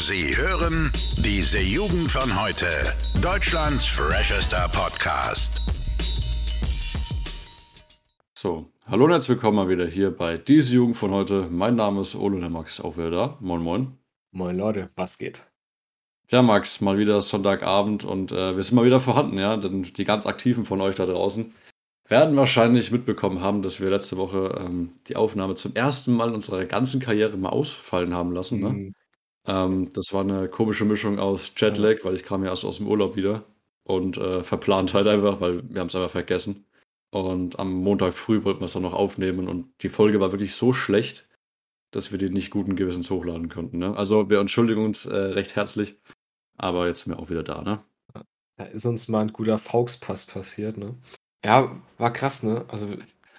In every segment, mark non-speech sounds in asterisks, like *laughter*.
Sie hören diese Jugend von heute. Deutschlands freshester Podcast. So, hallo und herzlich willkommen mal wieder hier bei diese Jugend von heute. Mein Name ist Ole der Max, auch wieder da. Moin, moin. Moin Leute, was geht? Ja, Max, mal wieder Sonntagabend und äh, wir sind mal wieder vorhanden, ja, denn die ganz Aktiven von euch da draußen werden wahrscheinlich mitbekommen haben, dass wir letzte Woche ähm, die Aufnahme zum ersten Mal in unserer ganzen Karriere mal ausfallen haben lassen. Ne? Ähm, das war eine komische Mischung aus Jetlag, weil ich kam ja erst aus dem Urlaub wieder und äh, verplant halt einfach, weil wir haben es einfach vergessen. Und am Montag früh wollten wir es dann noch aufnehmen und die Folge war wirklich so schlecht, dass wir die nicht guten Gewissens hochladen konnten. Ne? Also wir entschuldigen uns äh, recht herzlich, aber jetzt sind wir auch wieder da. Ne? Da ist uns mal ein guter Fauxpass passiert, ne? Ja, war krass, ne? Also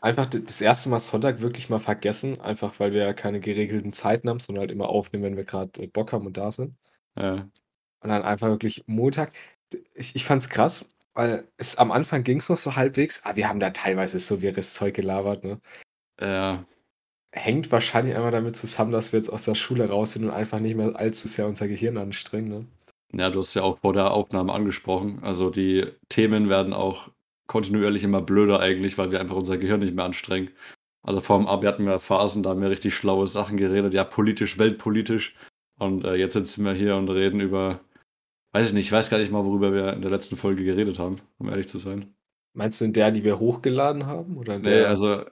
einfach das erste Mal Sonntag wirklich mal vergessen, einfach weil wir ja keine geregelten Zeiten haben, sondern halt immer aufnehmen, wenn wir gerade äh, Bock haben und da sind. Ja. Und dann einfach wirklich Montag. Ich, ich fand's krass, weil es am Anfang ging es noch so halbwegs, aber wir haben da teilweise so wirres Zeug gelabert, ne? Ja, Hängt wahrscheinlich einmal damit zusammen, dass wir jetzt aus der Schule raus sind und einfach nicht mehr allzu sehr unser Gehirn anstrengen, ne? Ja, du hast ja auch vor der Aufnahme angesprochen. Also die Themen werden auch kontinuierlich immer blöder eigentlich, weil wir einfach unser Gehirn nicht mehr anstrengen. Also vor dem Abi hatten wir Phasen, da haben wir richtig schlaue Sachen geredet, ja, politisch, weltpolitisch. Und äh, jetzt sitzen wir hier und reden über, weiß ich nicht, ich weiß gar nicht mal, worüber wir in der letzten Folge geredet haben, um ehrlich zu sein. Meinst du in der, die wir hochgeladen haben? Oder in Nee, der, also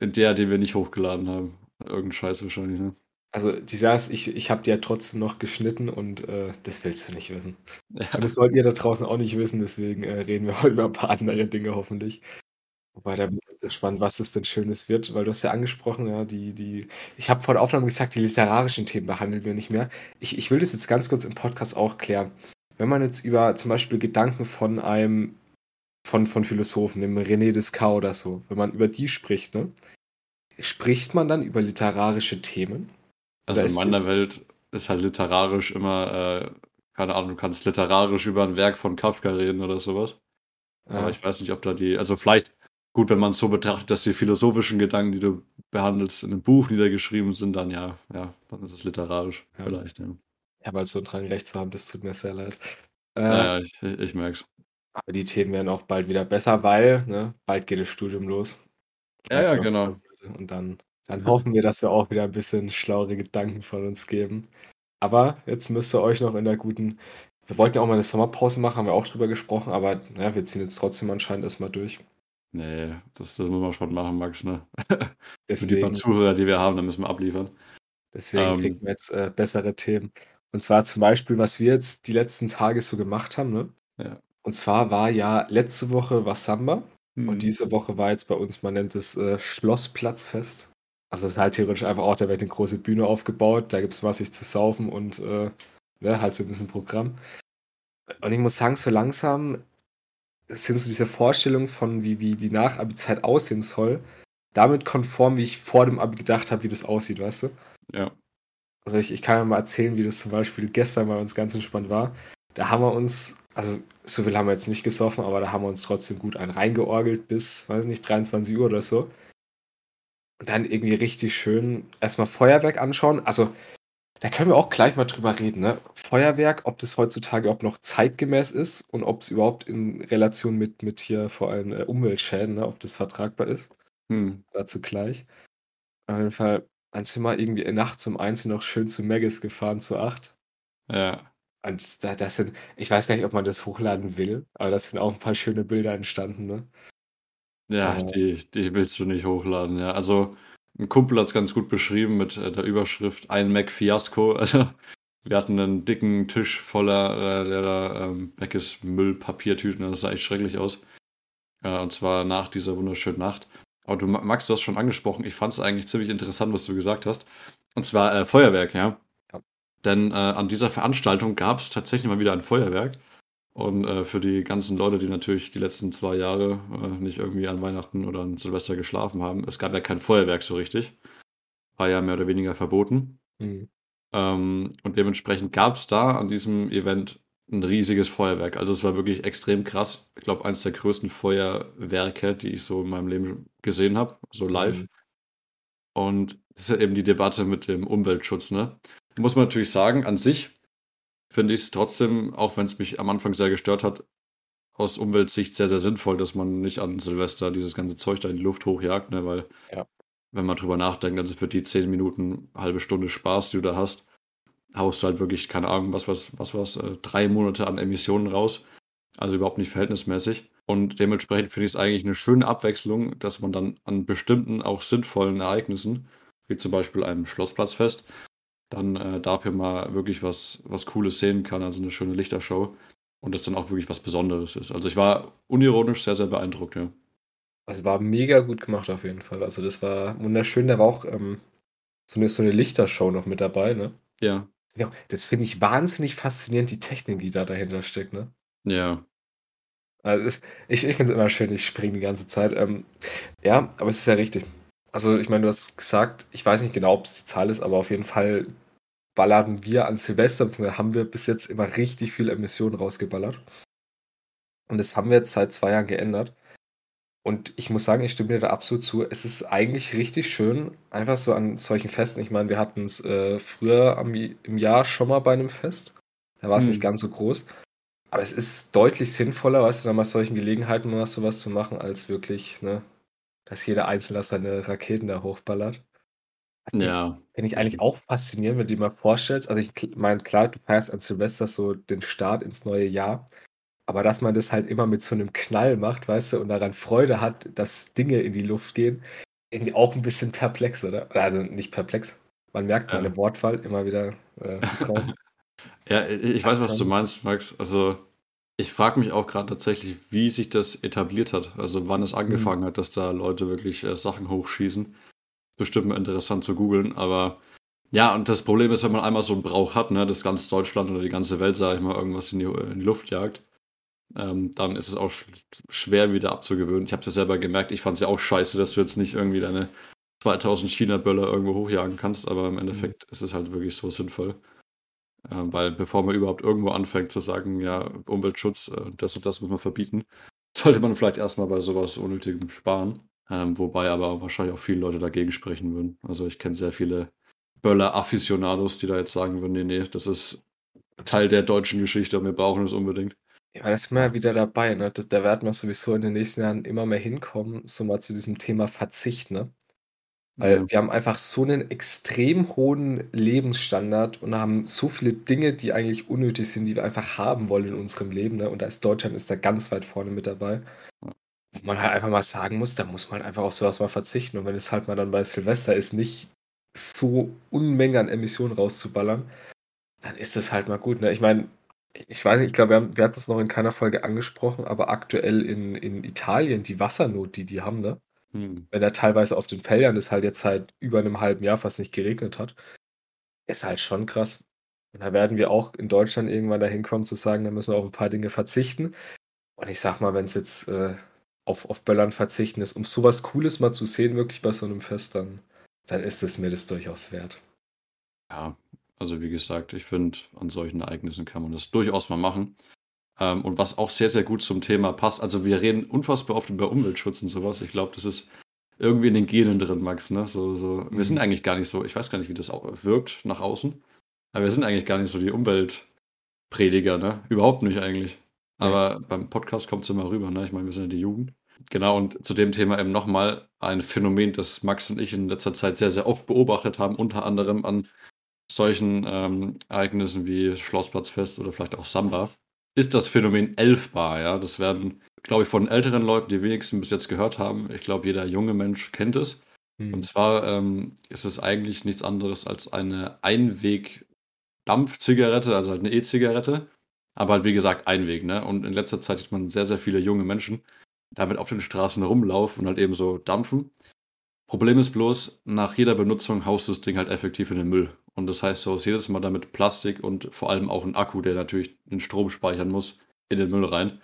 in der, die wir nicht hochgeladen haben. Irgendein Scheiß wahrscheinlich, ne? Also die Sache ich, ich habe die ja trotzdem noch geschnitten und äh, das willst du nicht wissen. Ja, Und das wollt ihr da draußen auch nicht wissen, deswegen äh, reden wir *laughs* heute über ein paar andere Dinge hoffentlich. Wobei da bin ich gespannt, was es denn Schönes wird, weil du hast ja angesprochen, ja, die, die, ich habe vor der Aufnahme gesagt, die literarischen Themen behandeln wir nicht mehr. Ich, ich will das jetzt ganz kurz im Podcast auch klären. Wenn man jetzt über zum Beispiel Gedanken von einem, von, von Philosophen, dem René Descartes oder so, wenn man über die spricht, ne, spricht man dann über literarische Themen? Also in meiner Welt ist halt literarisch immer, äh, keine Ahnung, du kannst literarisch über ein Werk von Kafka reden oder sowas. Aber äh, ich weiß nicht, ob da die, also vielleicht gut, wenn man es so betrachtet, dass die philosophischen Gedanken, die du behandelst, in einem Buch niedergeschrieben sind, dann ja, ja, dann ist es literarisch ja, vielleicht, ja. ich habe halt so dran recht zu haben, das tut mir sehr leid. Äh, Ja, ja, ich, ich, ich merk's. Aber die Themen werden auch bald wieder besser, weil ne, bald geht das Studium los. Ja, ja, genau. und dann, dann hoffen wir, dass wir auch wieder ein bisschen schlauere Gedanken von uns geben. Aber jetzt müsst ihr euch noch in der guten. Wir wollten ja auch mal eine Sommerpause machen, haben wir auch drüber gesprochen, aber ja, wir ziehen jetzt trotzdem anscheinend erstmal durch. Nee, das, das muss man schon machen, Max, ne? *laughs* Für die paar Deswegen, Zuhörer, die wir haben, da müssen wir abliefern. deswegen kriegen Ähm, wir jetzt äh, bessere Themen. Und zwar zum Beispiel, was wir jetzt die letzten Tage so gemacht haben, ne? ja. Und zwar war ja letzte Woche war Samba. Und Hm. diese Woche war jetzt bei uns, man nennt es äh, Schlossplatzfest. Also es ist halt theoretisch einfach auch, da wird eine große Bühne aufgebaut, da gibt es was sich zu saufen und äh, ne, halt so ein bisschen Programm. Und ich muss sagen, so langsam sind so diese Vorstellungen von, wie, wie die Nach-Abi-Zeit aussehen soll, damit konform, wie ich vor dem Abi gedacht habe, wie das aussieht, weißt du? Ja. Also ich, ich kann ja mal erzählen, wie das zum Beispiel gestern bei uns ganz entspannt war. Da haben wir uns, also so viel haben wir jetzt nicht gesoffen, aber da haben wir uns trotzdem gut einen reingeorgelt bis, weiß nicht, 23 Uhr oder so. Und dann irgendwie richtig schön erstmal Feuerwerk anschauen. Also da können wir auch gleich mal drüber reden, ne? Feuerwerk, ob das heutzutage überhaupt noch zeitgemäß ist und ob es überhaupt in Relation mit, mit hier vor allem äh, Umweltschäden, ne, ob das vertragbar ist. Hm. Dazu gleich. Auf jeden Fall, dann sind wir irgendwie nachts um eins noch schön zu Maggis gefahren, zu acht. Ja. Und da, das sind, ich weiß gar nicht, ob man das hochladen will, aber das sind auch ein paar schöne Bilder entstanden, ne? Ja, Äh, die, die willst du nicht hochladen, ja. Also, ein Kumpel hat es ganz gut beschrieben mit äh, der Überschrift Ein Mac Fiasko. *laughs* Also, wir hatten einen dicken Tisch voller äh, leerer ähm, Macis Müllpapiertüten. Das sah echt schrecklich aus. Äh, und zwar nach dieser wunderschönen Nacht. Aber du, Max, du hast schon angesprochen, ich fand es eigentlich ziemlich interessant, was du gesagt hast. Und zwar äh, Feuerwerk, ja. ja. Denn äh, an dieser Veranstaltung gab es tatsächlich mal wieder ein Feuerwerk. Und äh, für die ganzen Leute, die natürlich die letzten zwei Jahre äh, nicht irgendwie an Weihnachten oder an Silvester geschlafen haben, es gab ja kein Feuerwerk so richtig. War ja mehr oder weniger verboten. Mhm. Ähm, und dementsprechend gab es da an diesem Event ein riesiges Feuerwerk. Also es war wirklich extrem krass. Ich glaube, eines der größten Feuerwerke, die ich so in meinem Leben gesehen habe, so live. Mhm. Und das ist ja eben die Debatte mit dem Umweltschutz, ne? Muss man natürlich sagen, an sich finde ich es trotzdem, auch wenn es mich am Anfang sehr gestört hat, aus Umweltsicht sehr, sehr sinnvoll, dass man nicht an Silvester dieses ganze Zeug da in die Luft hochjagt, ne? weil Ja. wenn man drüber nachdenkt, also für die 10 Minuten, halbe Stunde Spaß, die du da hast, haust du halt wirklich, keine Ahnung, was was, was was, äh, drei Monate an Emissionen raus. Also überhaupt nicht verhältnismäßig. Und dementsprechend finde ich es eigentlich eine schöne Abwechslung, dass man dann an bestimmten, auch sinnvollen Ereignissen, wie zum Beispiel einem Schlossplatzfest, dann äh, dafür mal wirklich was, was Cooles sehen kann, also eine schöne Lichtershow. Und das dann auch wirklich was Besonderes ist. Also ich war unironisch sehr, sehr beeindruckt, ja. Also war mega gut gemacht auf jeden Fall. Also das war wunderschön. Da war auch ähm, so, eine, so eine Lichtershow noch mit dabei, ne? Ja. Ja, das finde ich wahnsinnig faszinierend, die Technik, die da dahinter steckt, ne? Ja. Also es, ich ich finde es immer schön, ich springe die ganze Zeit. Ähm, ja, aber es ist ja richtig. Also ich meine, du hast gesagt, ich weiß nicht genau, ob es die Zahl ist, aber auf jeden Fall ballern wir an Silvester, beziehungsweise haben wir bis jetzt immer richtig viel Emissionen rausgeballert. Und das haben wir jetzt seit zwei Jahren geändert. Und ich muss sagen, ich stimme dir da absolut zu. Es ist eigentlich richtig schön, einfach so an solchen Festen. Ich meine, wir hatten es äh, früher am, im Jahr schon mal bei einem Fest. Da war es Hm. nicht ganz so groß. Aber es ist deutlich sinnvoller, weißt du, dann bei solchen Gelegenheiten mal sowas zu machen, als wirklich, ne, dass jeder Einzelne seine Raketen da hochballert. Ja. Finde ich eigentlich auch faszinierend, wenn du dir mal vorstellst. Also, ich meine, klar, du feierst an Silvester so den Start ins neue Jahr. Aber dass man das halt immer mit so einem Knall macht, weißt du, und daran Freude hat, dass Dinge in die Luft gehen, irgendwie auch ein bisschen perplex, oder? Also nicht perplex. Man merkt meine Wortwahl immer wieder äh. *laughs* Ja, ich weiß, was du Ähm. meinst, Max. Also, ich frage mich auch gerade tatsächlich, wie sich das etabliert hat. Also, wann es angefangen hat, dass da Leute wirklich äh, Sachen hochschießen. Bestimmt mal interessant zu googeln, aber ja, und das Problem ist, wenn man einmal so einen Brauch hat, ne, dass ganz Deutschland oder die ganze Welt, sage ich mal, irgendwas in die, in die Luft jagt, ähm, dann ist es auch sch schwer wieder abzugewöhnen. Ich habe es ja selber gemerkt, ich fand es ja auch scheiße, dass du jetzt nicht irgendwie deine 2000 China-Böller irgendwo hochjagen kannst, aber im Endeffekt ist es halt wirklich so sinnvoll. Ähm, weil bevor man überhaupt irgendwo anfängt zu sagen, ja, Umweltschutz, äh, das und das muss man verbieten, *laughs* sollte man vielleicht erstmal bei sowas Unnötigem sparen. Ähm, wobei aber wahrscheinlich auch viele Leute dagegen sprechen würden. Also ich kenne sehr viele Böller-Afficionados, die da jetzt sagen würden, nee, nee, das ist Teil der deutschen Geschichte und wir brauchen es unbedingt. Ja, da sind wir ja wieder dabei, ne? Das, da werden wir sowieso in den nächsten Jahren immer mehr hinkommen, so mal zu diesem Thema Verzicht, ne? Weil Ja. wir haben einfach so einen extrem hohen Lebensstandard und haben so viele Dinge, die eigentlich unnötig sind, die wir einfach haben wollen in unserem Leben, ne? Und da ist Deutschland ist da ganz weit vorne mit dabei. Man halt einfach mal sagen muss, da muss man einfach auf sowas mal verzichten. Und wenn es halt mal dann bei Silvester ist, nicht so Unmengen an Emissionen rauszuballern, dann ist das halt mal gut, ne? Ich meine, ich weiß nicht, ich glaube, wir, wir hatten es noch in keiner Folge angesprochen, aber aktuell in, in Italien, die Wassernot, die die haben, ne? Hm. wenn da teilweise auf den Feldern es halt jetzt seit über einem halben Jahr fast nicht geregnet hat, ist halt schon krass. Und da werden wir auch in Deutschland irgendwann dahin kommen zu sagen, da müssen wir auf ein paar Dinge verzichten. Und ich sag mal, wenn es jetzt äh, auf, auf Böllern verzichten ist, um sowas Cooles mal zu sehen, wirklich bei so einem Fest, dann, dann ist es mir das durchaus wert. Ja, also wie gesagt, ich finde, an solchen Ereignissen kann man das durchaus mal machen. Ähm, und was auch sehr, sehr gut zum Thema passt, also wir reden unfassbar oft über Umweltschutz und sowas. Ich glaube, das ist irgendwie in den Genen drin, Max. Ne? So, so, Wir sind Mhm. eigentlich gar nicht so, ich weiß gar nicht, wie das auch wirkt nach außen, aber wir sind eigentlich gar nicht so die Umweltprediger, ne? Überhaupt nicht eigentlich. Aber beim Podcast kommt es immer rüber, ne? Ich meine, wir sind ja die Jugend. Genau, und zu dem Thema eben nochmal ein Phänomen, das Max und ich in letzter Zeit sehr, sehr oft beobachtet haben, unter anderem an solchen ähm, Ereignissen wie Schlossplatzfest oder vielleicht auch Samba, ist das Phänomen Elfbar. Ja? Das werden, glaube ich, von älteren Leuten, die wenigsten bis jetzt gehört haben. Ich glaube, jeder junge Mensch kennt es. Hm. Und zwar ähm, ist es eigentlich nichts anderes als eine Einweg-Dampfzigarette, also halt eine E-Zigarette. Aber halt, wie gesagt, Einweg. Ne? Und in letzter Zeit sieht man sehr, sehr viele junge Menschen damit auf den Straßen rumlaufen und halt eben so dampfen. Problem ist bloß, nach jeder Benutzung haust du das Ding halt effektiv in den Müll. Und das heißt, du haust jedes Mal damit Plastik und vor allem auch einen Akku, der natürlich den Strom speichern muss, in den Müll rein.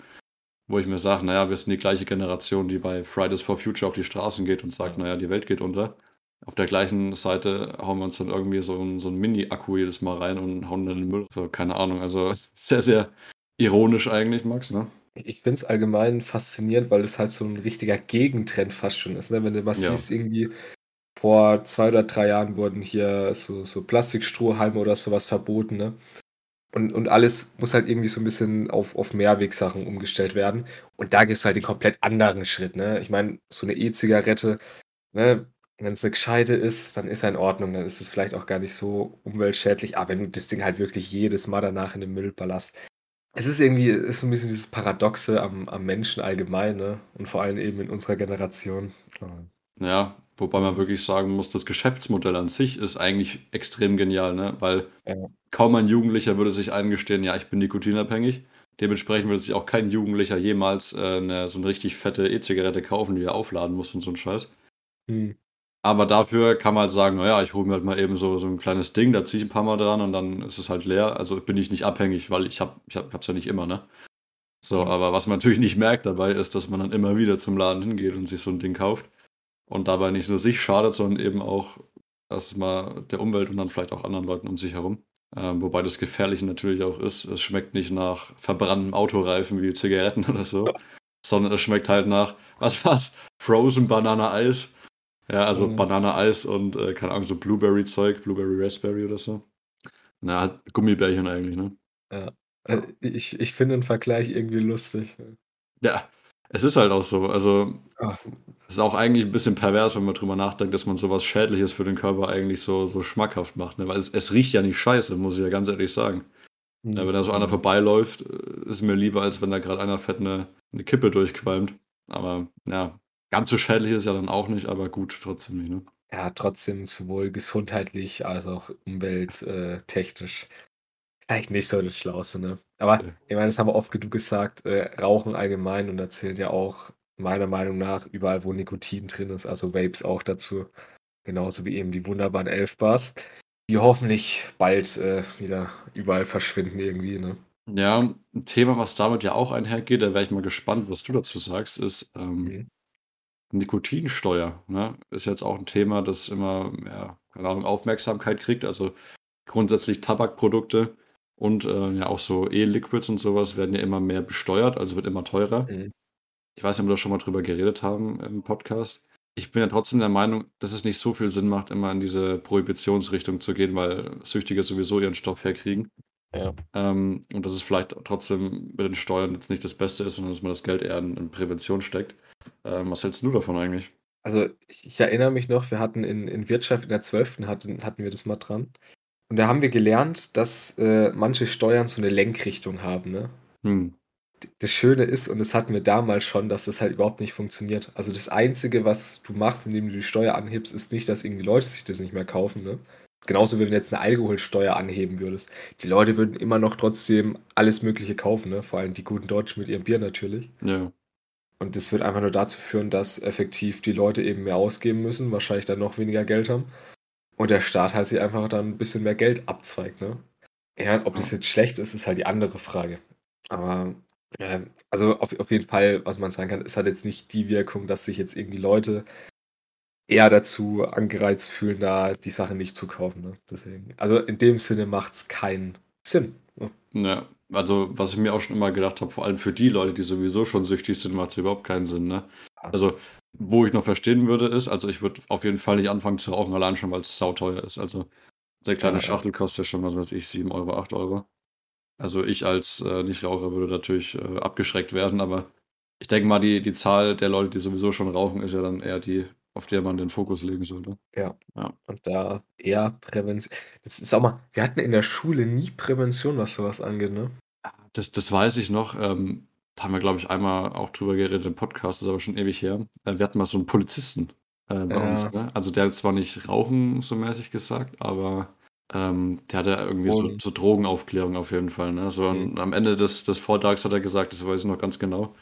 Wo ich mir sage, naja, wir sind die gleiche Generation, die bei Fridays for Future auf die Straßen geht und sagt, Ja. naja, die Welt geht unter. Auf der gleichen Seite hauen wir uns dann irgendwie so, einen- so einen Mini-Akku jedes Mal rein und hauen dann in den Müll. So, keine Ahnung. Also *laughs* sehr, sehr ironisch eigentlich, Max, ne? Ich finde es allgemein faszinierend, weil es halt so ein richtiger Gegentrend fast schon ist. Ne? Wenn du was Ja. siehst, irgendwie vor zwei oder drei Jahren wurden hier so, so Plastikstrohhalme oder sowas verboten. Ne? Und, und alles muss halt irgendwie so ein bisschen auf, auf Mehrwegsachen umgestellt werden. Und da gibt es halt den komplett anderen Schritt. Ne? Ich meine, so eine E-Zigarette, ne, wenn es eine gescheite ist, dann ist er in Ordnung. Dann ist es vielleicht auch gar nicht so umweltschädlich. Aber wenn du das Ding halt wirklich jedes Mal danach in den Müll ballerst, es ist irgendwie, ist so ein bisschen dieses Paradoxe am, am Menschen allgemein, ne? Und vor allem eben in unserer Generation. Ja, wobei man wirklich sagen muss, das Geschäftsmodell an sich ist eigentlich extrem genial, ne? Weil Ja. kaum ein Jugendlicher würde sich eingestehen, ja, ich bin nikotinabhängig. Dementsprechend würde sich auch kein Jugendlicher jemals äh, eine, so eine richtig fette E-Zigarette kaufen, die er aufladen muss und so ein Scheiß. Hm. Aber dafür kann man halt sagen, naja, ich hole mir halt mal eben so, so ein kleines Ding, da ziehe ich ein paar Mal dran und dann ist es halt leer. Also bin ich nicht abhängig, weil ich habe ich hab, hab's ja nicht immer, ne? So, Mhm. aber was man natürlich nicht merkt dabei, ist, dass man dann immer wieder zum Laden hingeht und sich so ein Ding kauft und dabei nicht nur sich schadet, sondern eben auch erstmal der Umwelt und dann vielleicht auch anderen Leuten um sich herum. Ähm, wobei das Gefährliche natürlich auch ist, es schmeckt nicht nach verbranntem Autoreifen wie Zigaretten *laughs* oder so, sondern es schmeckt halt nach, was was? Frozen Banana Eis. Ja, also Mhm. Banana Eis und, äh, keine Ahnung, so Blueberry Zeug, Blueberry Raspberry oder so. Na, halt Gummibärchen eigentlich, ne? Äh, Ich, ich finde den Vergleich irgendwie lustig. Ja, es ist halt auch so. Also, Ach, es ist auch eigentlich ein bisschen pervers, wenn man drüber nachdenkt, dass man sowas Schädliches für den Körper eigentlich so, so schmackhaft macht. Ne? Weil es, es riecht ja nicht scheiße, muss ich ja ganz ehrlich sagen. hm. Ja, wenn da so einer vorbeiläuft, äh, ist mir lieber, als wenn da gerade einer fett eine, eine Kippe durchqualmt. Aber ja, ganz so schädlich ist ja dann auch nicht, aber gut, trotzdem nicht. Ne? Ja, trotzdem sowohl gesundheitlich als auch umwelttechnisch vielleicht nicht so das Schlauste, ne? Aber Ja. ich meine, das haben wir oft genug gesagt, äh, Rauchen allgemein und da zählt ja auch meiner Meinung nach überall, wo Nikotin drin ist, also Vapes auch dazu. Genauso wie eben die wunderbaren Elfbars, die hoffentlich bald äh, wieder überall verschwinden irgendwie, ne? Ja, ein Thema, was damit ja auch einhergeht, da wäre ich mal gespannt, was du dazu sagst, ist ähm, Mhm. Nikotinsteuer. Ne? Ist jetzt auch ein Thema, das immer, ja, keine Ahnung, Aufmerksamkeit kriegt. Also grundsätzlich Tabakprodukte und äh, ja auch so E-Liquids und sowas werden ja immer mehr besteuert, also wird immer teurer. Mhm. Ich weiß nicht, ob wir da schon mal drüber geredet haben im Podcast. Ich bin ja trotzdem der Meinung, dass es nicht so viel Sinn macht, immer in diese Prohibitionsrichtung zu gehen, weil Süchtige sowieso ihren Stoff herkriegen. Ja. Ähm, und dass es vielleicht trotzdem mit den Steuern jetzt nicht das Beste ist, sondern dass man das Geld eher in, in Prävention steckt. Ähm, was hältst du davon eigentlich? Also ich, ich erinnere mich noch, wir hatten in, in Wirtschaft in der 12. Hatten, hatten wir das mal dran. Und da haben wir gelernt, dass äh, manche Steuern so eine Lenkrichtung haben, ne? Hm. Das Schöne ist, und das hatten wir damals schon, dass das halt überhaupt nicht funktioniert. Also das Einzige, was du machst, indem du die Steuer anhebst, ist nicht, dass irgendwie Leute sich das nicht mehr kaufen, ne? Genauso, wenn du jetzt eine Alkoholsteuer anheben würdest. Die Leute würden immer noch trotzdem alles Mögliche kaufen, ne? Vor allem die guten Deutschen mit ihrem Bier natürlich. Ja. Und das wird einfach nur dazu führen, dass effektiv die Leute eben mehr ausgeben müssen, wahrscheinlich dann noch weniger Geld haben. Und der Staat halt sich einfach dann ein bisschen mehr Geld abzweigt, ne? Ja, ob das jetzt schlecht ist, ist halt die andere Frage. Aber, äh, also auf, auf jeden Fall, was man sagen kann, es hat jetzt nicht die Wirkung, dass sich jetzt irgendwie Leute eher dazu angereizt fühlen, da die Sache nicht zu kaufen, ne? Deswegen, also in dem Sinne macht es keinen Sinn. Ne? Ja, also was ich mir auch schon immer gedacht habe, vor allem für die Leute, die sowieso schon süchtig sind, macht es überhaupt keinen Sinn, ne? Also, wo ich noch verstehen würde, ist, also ich würde auf jeden Fall nicht anfangen zu rauchen, allein schon, weil es sauteuer ist. Also, der kleine Ja. Schachtel kostet ja schon, was weiß ich, 7 Euro, 8 Euro. Also ich als äh, Nichtraucher würde natürlich äh, abgeschreckt werden, aber ich denke mal, die, die Zahl der Leute, die sowieso schon rauchen, ist ja dann eher die, auf der man den Fokus legen sollte. Ja. Ja. Und da eher Prävention. Das ist auch mal, wir hatten in der Schule nie Prävention, was sowas angeht, ne? Das, das weiß ich noch. Ähm, da haben wir, glaube ich, einmal auch drüber geredet im Podcast, das ist aber schon ewig her. Äh, wir hatten mal so einen Polizisten äh, bei Ja. uns. Ne? Also der hat zwar nicht rauchen so mäßig gesagt, aber ähm, der hatte irgendwie so, so Drogenaufklärung auf jeden Fall. Ne? So Mhm. am Ende des, des Vortrags hat er gesagt, das weiß ich noch ganz genau.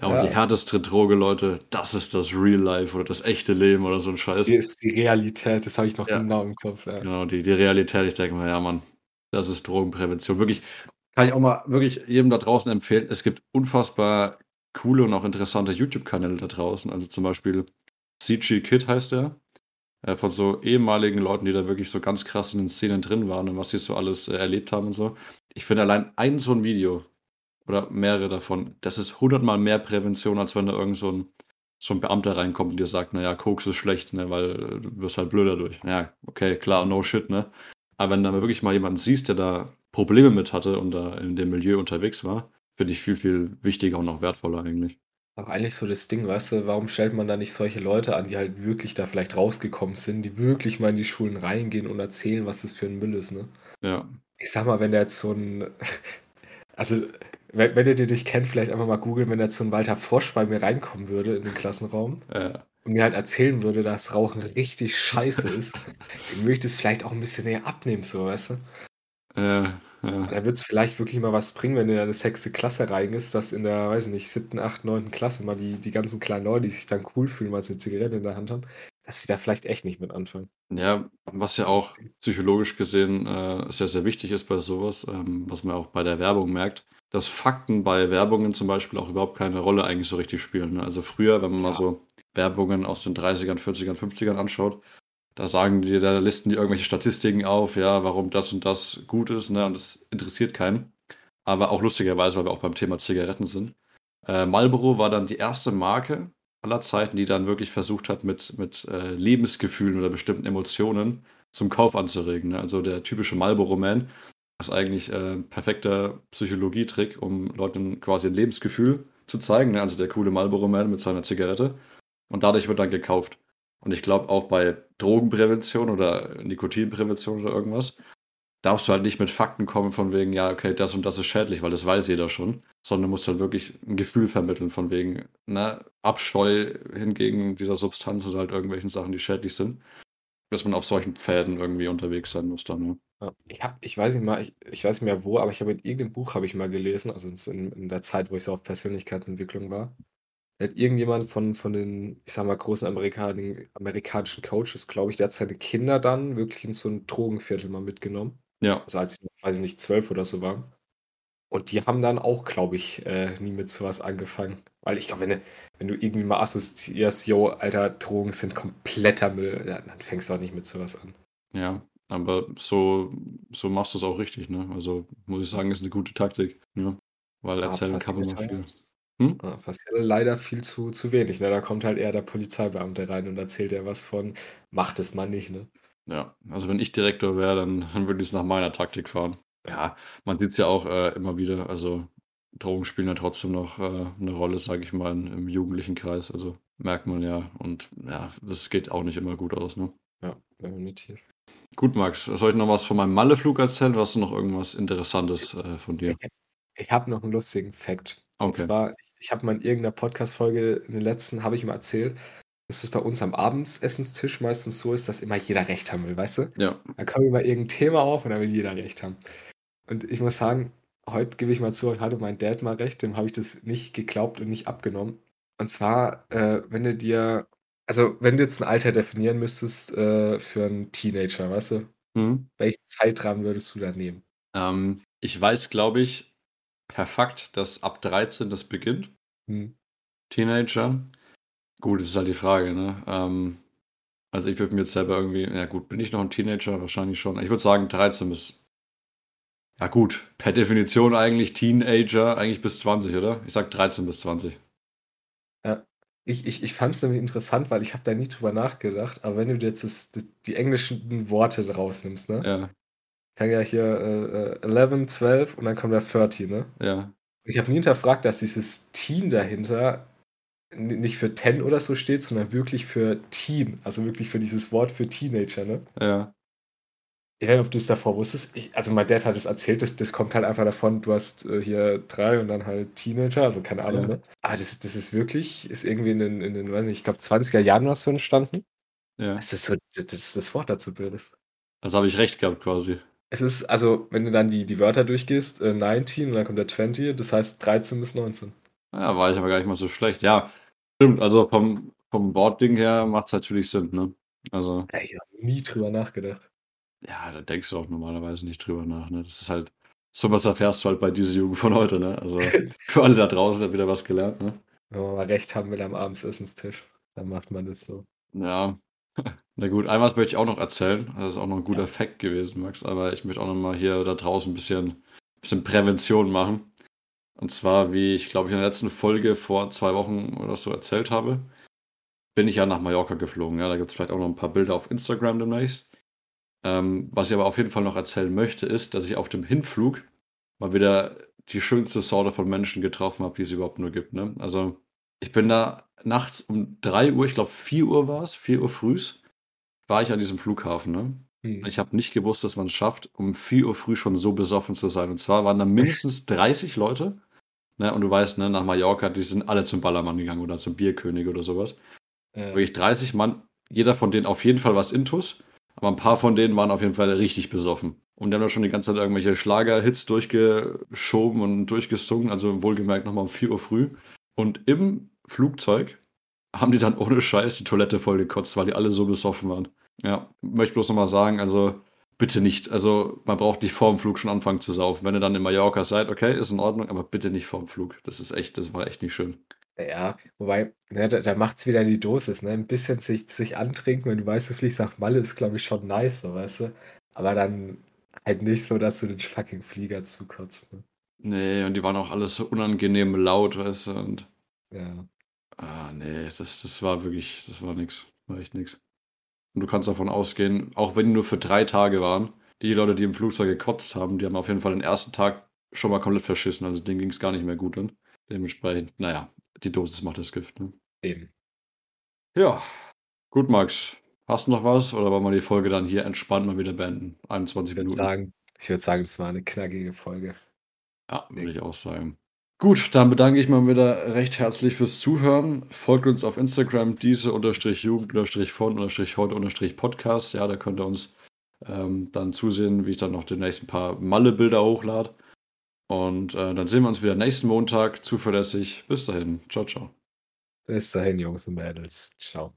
Ja, und Ja. die härteste Droge, Leute, das ist das Real Life oder das echte Leben oder so ein Scheiß. Die ist die Realität, das habe ich noch Ja. genau im Kopf. Ja. Genau, die, die Realität, ich denke mal, ja, Mann, das ist Drogenprävention. Wirklich, kann ich auch mal wirklich jedem da draußen empfehlen. Es gibt unfassbar coole und auch interessante YouTube-Kanäle da draußen. Also zum Beispiel CG Kid heißt der. Äh, von so ehemaligen Leuten, die da wirklich so ganz krass in den Szenen drin waren und was sie so alles äh, erlebt haben und so. Ich finde allein ein so ein Video oder mehrere davon, das ist hundertmal mehr Prävention, als wenn da irgend so ein, so ein Beamter reinkommt und dir sagt, naja, Koks ist schlecht, ne, weil äh, du wirst halt blöder durch. Ja, okay, klar, no shit, ne? Aber wenn du da wirklich mal jemanden siehst, der da Probleme mit hatte und da in dem Milieu unterwegs war, finde ich viel, viel wichtiger und auch wertvoller eigentlich. Auch eigentlich so das Ding, weißt du, warum stellt man da nicht solche Leute an, die halt wirklich da vielleicht rausgekommen sind, die wirklich mal in die Schulen reingehen und erzählen, was das für ein Müll ist, ne? Ja. Ich sag mal, wenn der jetzt so ein, *laughs* also wenn, wenn ihr den nicht kennt, vielleicht einfach mal googeln, wenn jetzt so ein Walter Frosch bei mir reinkommen würde in den Klassenraum Ja. und mir halt erzählen würde, dass Rauchen richtig scheiße ist, *laughs* dann würde ich das vielleicht auch ein bisschen näher abnehmen, so, weißt du? Ja, ja. Dann wird es vielleicht wirklich mal was bringen, wenn du in eine sechste Klasse rein ist, dass in der, weiß ich nicht, siebten, achten, neunten Klasse mal die, die ganzen kleinen Leute, die sich dann cool fühlen, weil sie eine Zigarette in der Hand haben, dass sie da vielleicht echt nicht mit anfangen. Ja, was ja auch psychologisch gesehen äh, sehr, sehr wichtig ist bei sowas, ähm, was man auch bei der Werbung merkt, dass Fakten bei Werbungen zum Beispiel auch überhaupt keine Rolle eigentlich so richtig spielen. Ne? Also früher, wenn man mal Ja. so Werbungen aus den 30ern, 40ern, 50ern anschaut, da sagen die, da listen die irgendwelche Statistiken auf, ja, warum das und das gut ist, ne? Und das interessiert keinen. Aber auch lustigerweise, weil wir auch beim Thema Zigaretten sind. Äh, Marlboro war dann die erste Marke aller Zeiten, die dann wirklich versucht hat, mit, mit äh, Lebensgefühlen oder bestimmten Emotionen zum Kauf anzuregen. Ne? Also der typische Marlboro-Man ist eigentlich äh, ein perfekter Psychologietrick, um Leuten quasi ein Lebensgefühl zu zeigen. Ne? Also der coole Marlboro-Man mit seiner Zigarette. Und dadurch wird dann gekauft. Und ich glaube auch bei Drogenprävention oder Nikotinprävention oder irgendwas, darfst du halt nicht mit Fakten kommen von wegen, ja, okay, das und das ist schädlich, weil das weiß jeder schon, sondern musst halt wirklich ein Gefühl vermitteln von wegen, ne, Abscheu hingegen dieser Substanz oder halt irgendwelchen Sachen, die schädlich sind, dass man auf solchen Pfäden irgendwie unterwegs sein muss dann, ne? Ja, ich hab, ich weiß nicht mal, ich, ich weiß nicht mehr wo, aber ich habe in irgendeinem Buch habe ich mal gelesen, also in, in der Zeit, wo ich so auf Persönlichkeitsentwicklung war. Da hat irgendjemand von, von den, ich sag mal, großen Amerikan amerikanischen Coaches, glaube ich, der hat seine Kinder dann wirklich in so ein Drogenviertel mal mitgenommen. Ja, Also als sie, weiß ich nicht, zwölf oder so waren. Und die haben dann auch, glaube ich, äh, nie mit sowas angefangen. Weil ich glaube, wenn, du- wenn du irgendwie mal assoziierst, yo, Alter, Drogen sind kompletter Müll, dann fängst du auch nicht mit sowas an. ja, aber so, so machst du es auch richtig, ne? Also muss ich sagen, ist eine gute Taktik, ja. Weil Aber erzählen kann man passiert viel. Hm? passiert leider viel zu, zu wenig. Ne? Da kommt halt eher der Polizeibeamte rein und erzählt ja was von, macht es mal nicht, ne? Ja, also wenn ich Direktor wäre, dann, dann würde ich es nach meiner Taktik fahren. Ja, man sieht es ja auch äh, immer wieder. Also Drogen spielen ja trotzdem noch äh, eine Rolle, sage ich mal, in, im jugendlichen Kreis. Also merkt man ja. Und ja, das geht auch nicht immer gut aus. Ne? Ja, definitiv. Gut, Max, soll ich noch was von meinem Malle-Flug erzählen? Oder hast du noch irgendwas Interessantes äh, von dir? Ich habe noch einen lustigen Fact. Und Okay. zwar, ich habe mal in irgendeiner Podcast-Folge, in den letzten, habe ich mal erzählt, dass es bei uns am Abendsessenstisch meistens so ist, dass immer jeder Recht haben will, weißt du? Ja, Da kommt immer irgendein Thema auf und da will jeder Recht haben. Und ich muss sagen, heute gebe ich mal zu, heute hatte mein Dad mal recht, dem habe ich das nicht geglaubt und nicht abgenommen. Und zwar, äh, wenn du dir, also wenn du jetzt ein Alter definieren müsstest äh, für einen Teenager, weißt du, hm. welchen Zeitrahmen würdest du da nehmen? ähm, ich weiß, glaube ich, per Fakt, dass ab 13 das beginnt. Hm. Teenager. Gut, das ist halt die Frage, ne? Ähm, also ich würde mir jetzt selber irgendwie, ja gut, bin ich noch ein Teenager? Wahrscheinlich schon. Ich würde sagen 13 bis, ja gut, per Definition eigentlich Teenager, eigentlich bis 20, oder? Ich sag 13 bis 20. Ja. Ich, ich, ich fand es nämlich interessant, weil ich habe da nie drüber nachgedacht, aber wenn du jetzt das, das, die englischen Worte rausnimmst, ne? Ja, Kann ja hier äh, äh, 11, 12 und dann kommt der 30, ne? ja, Ich habe nie hinterfragt, dass dieses Teen dahinter nicht für 10 oder so steht, sondern wirklich für Teen, also wirklich für dieses Wort für Teenager, ne? ja, Ich weiß nicht, ob du es davor wusstest. Ich, also mein Dad hat es erzählt, das, das kommt halt einfach davon, du hast äh, hier drei und dann halt Teenager, also keine Ahnung, Ja. ne? Aber das, das ist wirklich, ist irgendwie in den, in den weiß nicht, ich glaube 20er Jahren oder so entstanden. ja. Das ist so, das, das, das Wort dazu bildest. Also habe ich recht gehabt quasi. Es ist, also, wenn du dann die, die Wörter durchgehst, äh, 19 und dann kommt der 20, das heißt 13 bis 19. Ja, war ich aber gar nicht mal so schlecht. Ja, stimmt. Also vom, vom Wortding her macht es natürlich Sinn, ne? Also, Ja, ich habe nie drüber nachgedacht. Ja, da denkst du auch normalerweise nicht drüber nach, ne? Das ist halt, sowas erfährst du halt bei dieser Jugend von heute, ne? Also *laughs* für alle da draußen hat wieder was gelernt, ne? Wenn man mal recht haben will am Abendsessenstisch, dann macht man das so. Ja, *laughs* na gut, ein was möchte ich auch noch erzählen. Das ist auch noch ein guter Fact gewesen, Max, aber ich möchte auch noch mal hier da draußen ein bisschen, bisschen Prävention machen. Und zwar, wie ich glaube ich in der letzten Folge vor zwei Wochen oder so erzählt habe, bin ich ja nach Mallorca geflogen. Ja, da gibt es vielleicht auch noch ein paar Bilder auf Instagram demnächst. Ähm, was ich aber auf jeden Fall noch erzählen möchte, ist, dass ich auf dem Hinflug mal wieder die schönste Sorte von Menschen getroffen habe, die es überhaupt nur gibt. Ne? Also ich bin da nachts um 3 Uhr, ich glaube 4 Uhr war es, 4 Uhr früh, war ich an diesem Flughafen. Ne? Hm. Ich habe nicht gewusst, dass man es schafft, um 4 Uhr früh schon so besoffen zu sein. Und zwar waren da mindestens *laughs* 30 Leute. Ne? Und du weißt, ne, nach Mallorca, die sind alle zum Ballermann gegangen oder zum Bierkönig oder sowas. Ja. Wirklich 30 Mann, jeder von denen auf jeden Fall was Intus. Aber ein paar von denen waren auf jeden Fall richtig besoffen. Und die haben da schon die ganze Zeit irgendwelche Schlager-Hits durchgeschoben und durchgesungen. Also wohlgemerkt nochmal um 4 Uhr früh. Und im Flugzeug haben die dann ohne Scheiß die Toilette voll gekotzt, weil die alle so besoffen waren. Ja, möchte bloß nochmal sagen, also bitte nicht. Also man braucht nicht vor dem Flug schon anfangen zu saufen. Wenn ihr dann in Mallorca seid, okay, ist in Ordnung, aber bitte nicht vor dem Flug. Das ist echt, das war echt nicht schön. Ja, wobei, ne, da, da macht es wieder die Dosis, ne? Ein bisschen sich, sich antrinken, wenn du weißt, du fliegst nach Malle, ist, glaube ich, schon nice, so, weißt du? Aber dann halt nicht so, dass du den fucking Flieger zukotzt, ne? Nee, und die waren auch alles so unangenehm laut, weißt du, und. Ja. Ah, nee, das, das war wirklich, das war nix. War echt nix. Und du kannst davon ausgehen, auch wenn die nur für drei Tage waren, die Leute, die im Flugzeug gekotzt haben, die haben auf jeden Fall den ersten Tag schon mal komplett verschissen. Also denen ging es gar nicht mehr gut dann. Dementsprechend, naja, die Dosis macht das Gift. Ne? Eben. Ja, gut, Max. Hast du noch was oder wollen wir die Folge dann hier entspannt mal wieder beenden? 21 ich Minuten. Sagen, ich würde sagen, das war eine knackige Folge. Ja, würde ich auch sagen. Gut, dann bedanke ich mal wieder recht herzlich fürs Zuhören. Folgt uns auf Instagram, diese unterstrich Jugend unterstrich von unterstrich heute unterstrich Podcast. Ja, da könnt ihr uns ähm, dann zusehen, wie ich dann noch demnächst ein paar Malle-Bilder hochlade. Und äh, dann sehen wir uns wieder nächsten Montag, zuverlässig. Bis dahin. Ciao, ciao. Bis dahin, Jungs und Mädels. Ciao.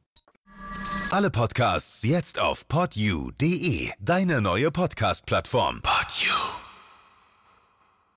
Alle Podcasts jetzt auf podyou.de, deine neue Podcast-Plattform. Podyou.